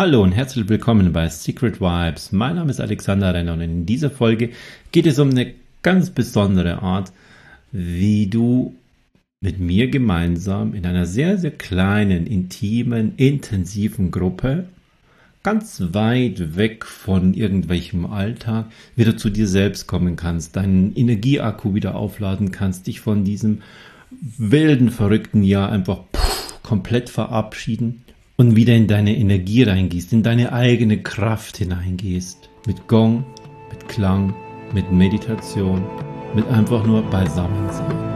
Hallo und herzlich willkommen bei Secret Vibes. Mein Name ist Alexander Renner und in dieser Folge geht es um eine ganz besondere Art, wie du mit mir gemeinsam in einer sehr, sehr kleinen, intimen, intensiven Gruppe ganz weit weg von irgendwelchem Alltag wieder zu dir selbst kommen kannst, deinen Energieakku wieder aufladen kannst, dich von diesem wilden, verrückten Jahr einfach komplett verabschieden und wieder in deine Energie reingehst, in deine eigene Kraft hineingehst. Mit Gong, mit Klang, mit Meditation, mit einfach nur Beisammensein.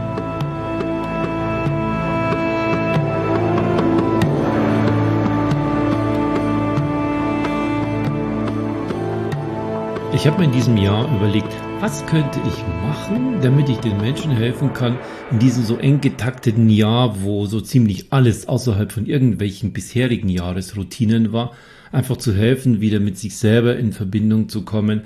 Ich habe mir in diesem Jahr überlegt, was könnte ich machen, damit ich den Menschen helfen kann, in diesem so eng getakteten Jahr, wo so ziemlich alles außerhalb von irgendwelchen bisherigen Jahresroutinen war, einfach zu helfen, wieder mit sich selber in Verbindung zu kommen,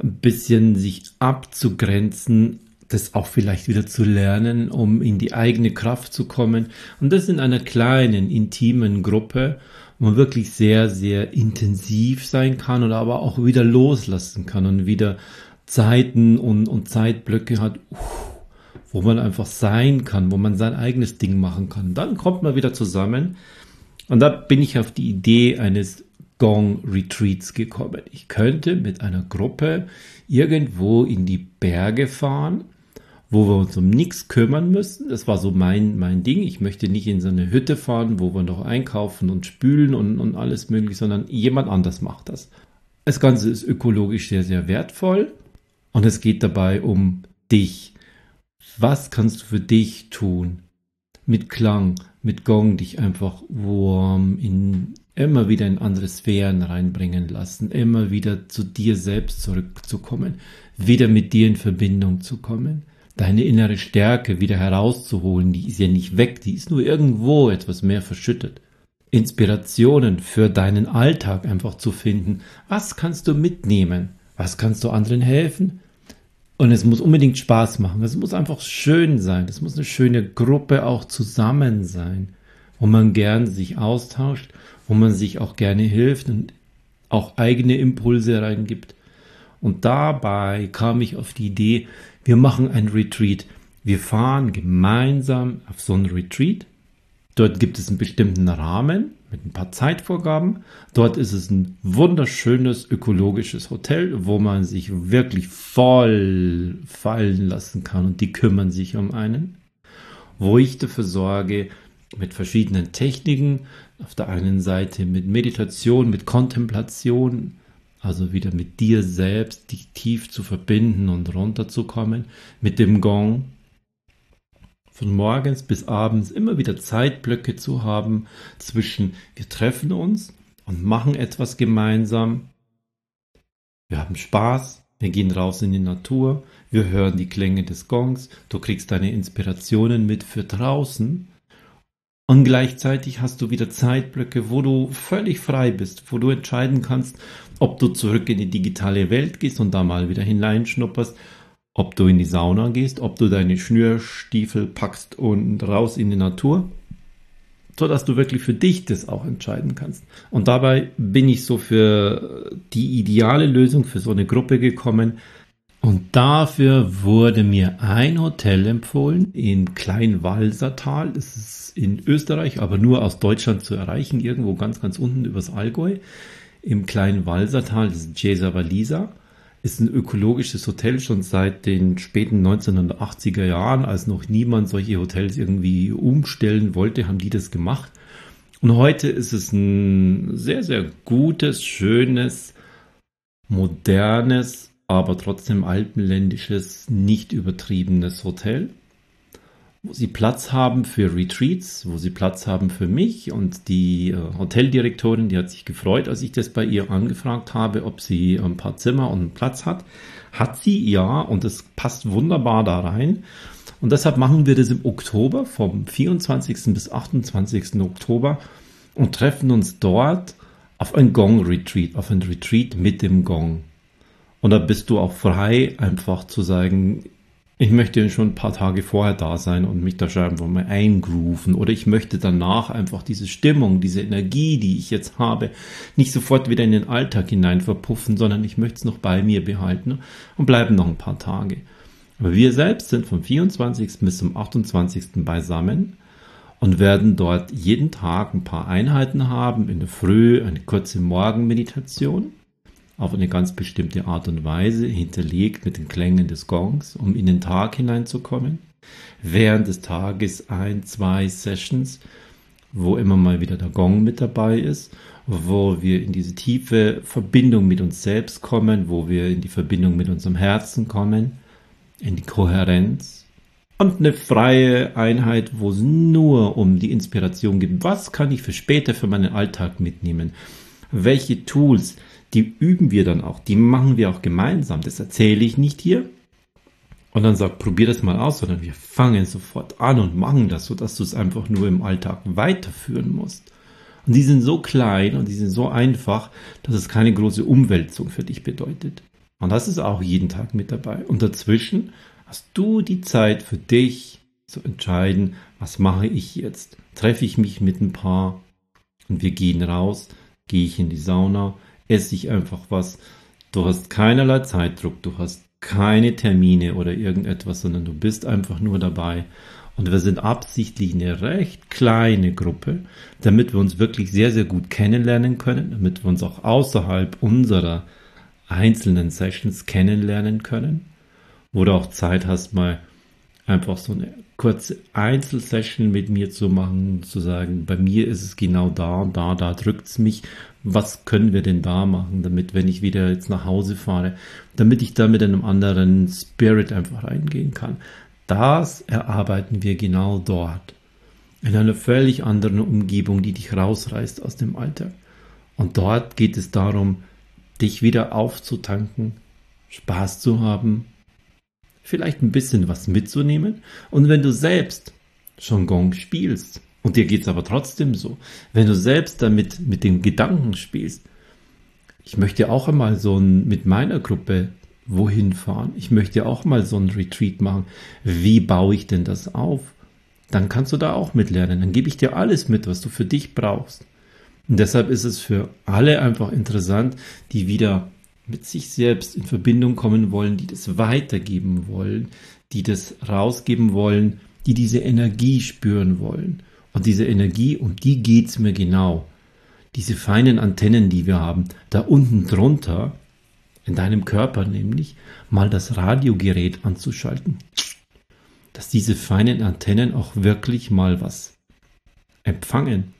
ein bisschen sich abzugrenzen, das auch vielleicht wieder zu lernen, um in die eigene Kraft zu kommen. Und das in einer kleinen, intimen Gruppe wo man wirklich sehr, sehr intensiv sein kann oder aber auch wieder loslassen kann und wieder Zeiten und, und Zeitblöcke hat, wo man einfach sein kann, wo man sein eigenes Ding machen kann. Dann kommt man wieder zusammen und da bin ich auf die Idee eines Gong Retreats gekommen. Ich könnte mit einer Gruppe irgendwo in die Berge fahren wo wir uns um nichts kümmern müssen. Das war so mein, mein Ding. Ich möchte nicht in so eine Hütte fahren, wo wir noch einkaufen und spülen und, und alles mögliche, sondern jemand anders macht das. Das Ganze ist ökologisch sehr, sehr wertvoll und es geht dabei um dich. Was kannst du für dich tun? Mit Klang, mit Gong dich einfach warm in immer wieder in andere Sphären reinbringen lassen, immer wieder zu dir selbst zurückzukommen, wieder mit dir in Verbindung zu kommen deine innere Stärke wieder herauszuholen, die ist ja nicht weg, die ist nur irgendwo etwas mehr verschüttet. Inspirationen für deinen Alltag einfach zu finden. Was kannst du mitnehmen? Was kannst du anderen helfen? Und es muss unbedingt Spaß machen. Es muss einfach schön sein. Es muss eine schöne Gruppe auch zusammen sein, wo man gern sich austauscht, wo man sich auch gerne hilft und auch eigene Impulse reingibt. Und dabei kam ich auf die Idee, wir machen ein Retreat. Wir fahren gemeinsam auf so ein Retreat. Dort gibt es einen bestimmten Rahmen mit ein paar Zeitvorgaben. Dort ist es ein wunderschönes ökologisches Hotel, wo man sich wirklich voll fallen lassen kann und die kümmern sich um einen. Wo ich dafür sorge, mit verschiedenen Techniken, auf der einen Seite mit Meditation, mit Kontemplation, also wieder mit dir selbst dich tief zu verbinden und runterzukommen, mit dem Gong, von morgens bis abends immer wieder Zeitblöcke zu haben zwischen wir treffen uns und machen etwas gemeinsam, wir haben Spaß, wir gehen raus in die Natur, wir hören die Klänge des Gongs, du kriegst deine Inspirationen mit für draußen und gleichzeitig hast du wieder Zeitblöcke, wo du völlig frei bist, wo du entscheiden kannst, ob du zurück in die digitale Welt gehst und da mal wieder hineinschnupperst, ob du in die Sauna gehst, ob du deine Schnürstiefel packst und raus in die Natur, so dass du wirklich für dich das auch entscheiden kannst. Und dabei bin ich so für die ideale Lösung für so eine Gruppe gekommen, und dafür wurde mir ein Hotel empfohlen in Kleinwalsertal. Das ist in Österreich, aber nur aus Deutschland zu erreichen, irgendwo ganz, ganz unten übers Allgäu. Im Kleinwalsertal, das ist Jesa Walisa, ist ein ökologisches Hotel schon seit den späten 1980er Jahren, als noch niemand solche Hotels irgendwie umstellen wollte, haben die das gemacht. Und heute ist es ein sehr, sehr gutes, schönes, modernes, aber trotzdem alpenländisches, nicht übertriebenes Hotel, wo sie Platz haben für Retreats, wo sie Platz haben für mich und die äh, Hoteldirektorin, die hat sich gefreut, als ich das bei ihr angefragt habe, ob sie ein paar Zimmer und einen Platz hat. Hat sie ja und es passt wunderbar da rein. Und deshalb machen wir das im Oktober, vom 24. bis 28. Oktober und treffen uns dort auf ein Gong-Retreat, auf ein Retreat mit dem Gong. Und da bist du auch frei, einfach zu sagen, ich möchte schon ein paar Tage vorher da sein und mich da schon einfach mal eingrooven. Oder ich möchte danach einfach diese Stimmung, diese Energie, die ich jetzt habe, nicht sofort wieder in den Alltag hinein verpuffen, sondern ich möchte es noch bei mir behalten und bleiben noch ein paar Tage. Aber wir selbst sind vom 24. bis zum 28. beisammen und werden dort jeden Tag ein paar Einheiten haben. In der Früh eine kurze Morgenmeditation auf eine ganz bestimmte Art und Weise, hinterlegt mit den Klängen des Gongs, um in den Tag hineinzukommen. Während des Tages ein, zwei Sessions, wo immer mal wieder der Gong mit dabei ist, wo wir in diese tiefe Verbindung mit uns selbst kommen, wo wir in die Verbindung mit unserem Herzen kommen, in die Kohärenz und eine freie Einheit, wo es nur um die Inspiration geht. Was kann ich für später für meinen Alltag mitnehmen? Welche Tools die üben wir dann auch, die machen wir auch gemeinsam. Das erzähle ich nicht hier und dann sag, probier das mal aus, sondern wir fangen sofort an und machen das, sodass du es einfach nur im Alltag weiterführen musst. Und die sind so klein und die sind so einfach, dass es keine große Umwälzung für dich bedeutet. Und das ist auch jeden Tag mit dabei. Und dazwischen hast du die Zeit für dich zu entscheiden, was mache ich jetzt? Treffe ich mich mit ein paar und wir gehen raus, gehe ich in die Sauna, esse ich einfach was. Du hast keinerlei Zeitdruck, du hast keine Termine oder irgendetwas, sondern du bist einfach nur dabei. Und wir sind absichtlich eine recht kleine Gruppe, damit wir uns wirklich sehr, sehr gut kennenlernen können, damit wir uns auch außerhalb unserer einzelnen Sessions kennenlernen können, wo du auch Zeit hast, mal einfach so eine kurze Einzelsession mit mir zu machen, zu sagen, bei mir ist es genau da da, da drückt es mich was können wir denn da machen, damit, wenn ich wieder jetzt nach Hause fahre, damit ich da mit einem anderen Spirit einfach reingehen kann. Das erarbeiten wir genau dort. In einer völlig anderen Umgebung, die dich rausreißt aus dem Alltag. Und dort geht es darum, dich wieder aufzutanken, Spaß zu haben, vielleicht ein bisschen was mitzunehmen. Und wenn du selbst schon Gong spielst, und dir geht's aber trotzdem so. Wenn du selbst damit mit dem Gedanken spielst, ich möchte auch einmal so ein, mit meiner Gruppe wohin fahren. Ich möchte auch mal so ein Retreat machen. Wie baue ich denn das auf? Dann kannst du da auch mitlernen. Dann gebe ich dir alles mit, was du für dich brauchst. Und deshalb ist es für alle einfach interessant, die wieder mit sich selbst in Verbindung kommen wollen, die das weitergeben wollen, die das rausgeben wollen, die diese Energie spüren wollen. Und diese Energie, um die geht's mir genau. Diese feinen Antennen, die wir haben, da unten drunter, in deinem Körper nämlich, mal das Radiogerät anzuschalten. Dass diese feinen Antennen auch wirklich mal was empfangen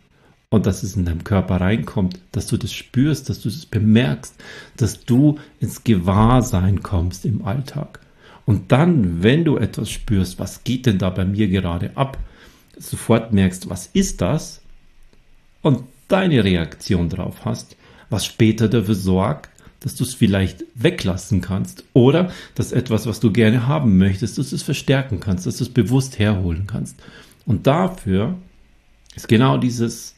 und dass es in deinem Körper reinkommt, dass du das spürst, dass du das bemerkst, dass du ins Gewahrsein kommst im Alltag. Und dann, wenn du etwas spürst, was geht denn da bei mir gerade ab, sofort merkst, was ist das? Und deine Reaktion drauf hast, was später dafür sorgt, dass du es vielleicht weglassen kannst oder dass etwas, was du gerne haben möchtest, dass du es verstärken kannst, dass du es bewusst herholen kannst. Und dafür ist genau dieses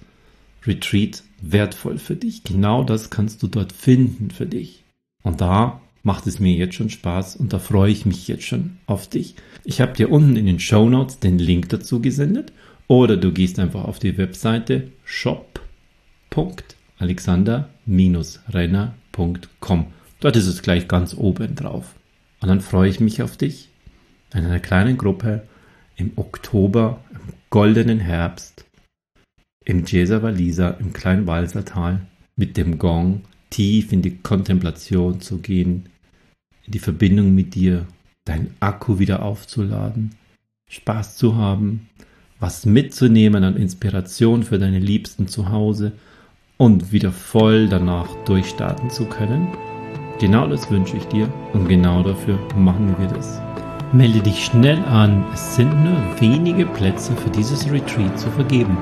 Retreat wertvoll für dich. Genau das kannst du dort finden für dich. Und da macht es mir jetzt schon Spaß und da freue ich mich jetzt schon auf dich. Ich habe dir unten in den Show Notes den Link dazu gesendet oder du gehst einfach auf die Webseite shop.alexander-renner.com. Dort ist es gleich ganz oben drauf. Und dann freue ich mich auf dich in einer kleinen Gruppe im Oktober, im goldenen Herbst, im Walisa, im kleinen Walsertal, mit dem Gong tief in die Kontemplation zu gehen, in die Verbindung mit dir, deinen Akku wieder aufzuladen, Spaß zu haben, was mitzunehmen an Inspiration für deine Liebsten zu Hause und wieder voll danach durchstarten zu können. Genau das wünsche ich dir und genau dafür machen wir das. Melde dich schnell an, es sind nur wenige Plätze für dieses Retreat zu vergeben.